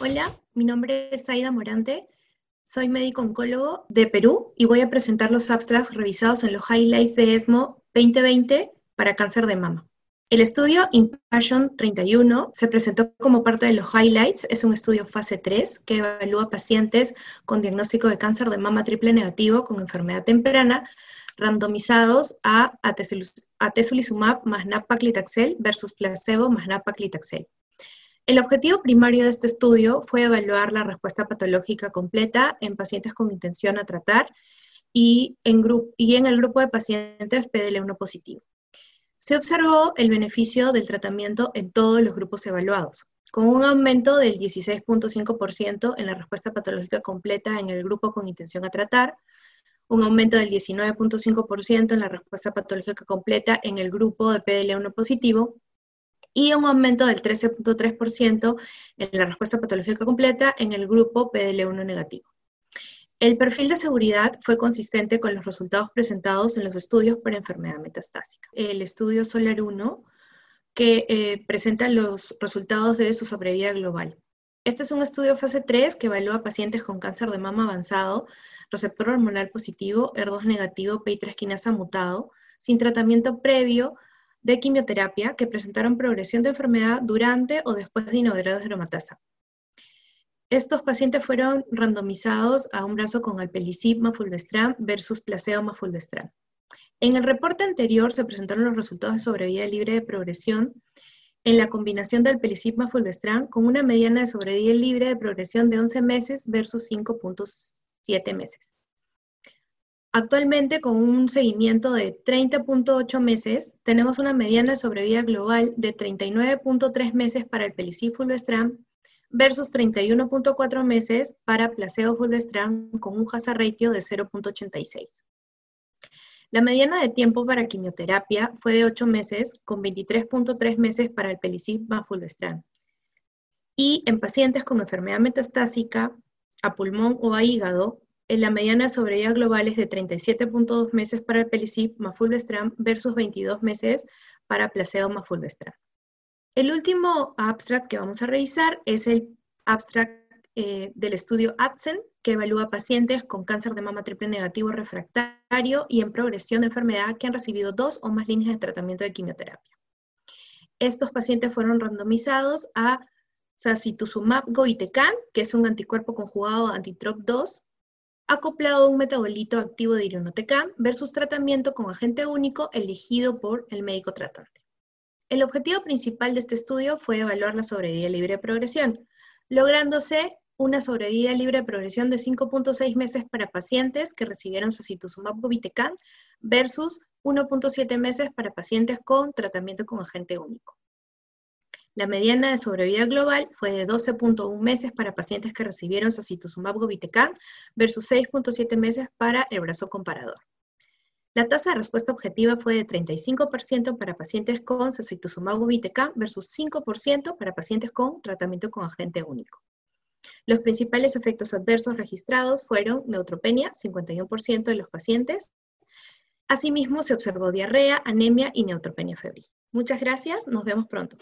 Hola, mi nombre es Aida Morante, soy médico oncólogo de Perú y voy a presentar los abstracts revisados en los highlights de ESMO 2020 para cáncer de mama. El estudio Impassion 31 se presentó como parte de los highlights. Es un estudio fase 3 que evalúa pacientes con diagnóstico de cáncer de mama triple negativo con enfermedad temprana randomizados a atezolizumab más versus placebo más. El objetivo primario de este estudio fue evaluar la respuesta patológica completa en pacientes con intención a tratar y en, y en el grupo de pacientes PDL1 positivo se observó el beneficio del tratamiento en todos los grupos evaluados, con un aumento del 16.5% en la respuesta patológica completa en el grupo con intención a tratar, un aumento del 19.5% en la respuesta patológica completa en el grupo de PDL1 positivo y un aumento del 13.3% en la respuesta patológica completa en el grupo PDL1 negativo. El perfil de seguridad fue consistente con los resultados presentados en los estudios por enfermedad metastásica. El estudio SOLAR 1, que eh, presenta los resultados de su sobrevida global. Este es un estudio fase 3 que evalúa pacientes con cáncer de mama avanzado, receptor hormonal positivo, ER2 negativo, PI3 quinasa mutado, sin tratamiento previo de quimioterapia que presentaron progresión de enfermedad durante o después de inoderados de aromatasa. Estos pacientes fueron randomizados a un brazo con alpelisib fulvestrant versus placebo fulvestrant. En el reporte anterior se presentaron los resultados de sobrevida libre de progresión en la combinación del alpelisib fulvestrant con una mediana de sobrevida libre de progresión de 11 meses versus 5.7 meses. Actualmente, con un seguimiento de 30.8 meses, tenemos una mediana de sobrevida global de 39.3 meses para el pelicib fulvestrant versus 31.4 meses para placebo fulvestrant con un hazard ratio de 0.86. La mediana de tiempo para quimioterapia fue de 8 meses, con 23.3 meses para el pelicib más fulvestrant. Y en pacientes con enfermedad metastásica a pulmón o a hígado, la mediana de sobrevida global es de 37.2 meses para el pelicib más versus 22 meses para placebo más. El último abstract que vamos a revisar es el abstract eh, del estudio ATSEN, que evalúa pacientes con cáncer de mama triple negativo refractario y en progresión de enfermedad que han recibido dos o más líneas de tratamiento de quimioterapia. Estos pacientes fueron randomizados a sacituzumab govitecan, que es un anticuerpo conjugado anti-TROP2, acoplado a un metabolito activo de irinotecan, versus tratamiento con agente único elegido por el médico tratante. El objetivo principal de este estudio fue evaluar la sobrevida libre de progresión, lográndose una sobrevida libre de progresión de 5.6 meses para pacientes que recibieron sacituzumab govitecan versus 1.7 meses para pacientes con tratamiento con agente único. La mediana de sobrevida global fue de 12.1 meses para pacientes que recibieron sacituzumab govitecan versus 6.7 meses para el brazo comparador. La tasa de respuesta objetiva fue de 35% para pacientes con sacituzumab govitecan versus 5% para pacientes con tratamiento con agente único. Los principales efectos adversos registrados fueron neutropenia, 51% de los pacientes. Asimismo, se observó diarrea, anemia y neutropenia febril. Muchas gracias, nos vemos pronto.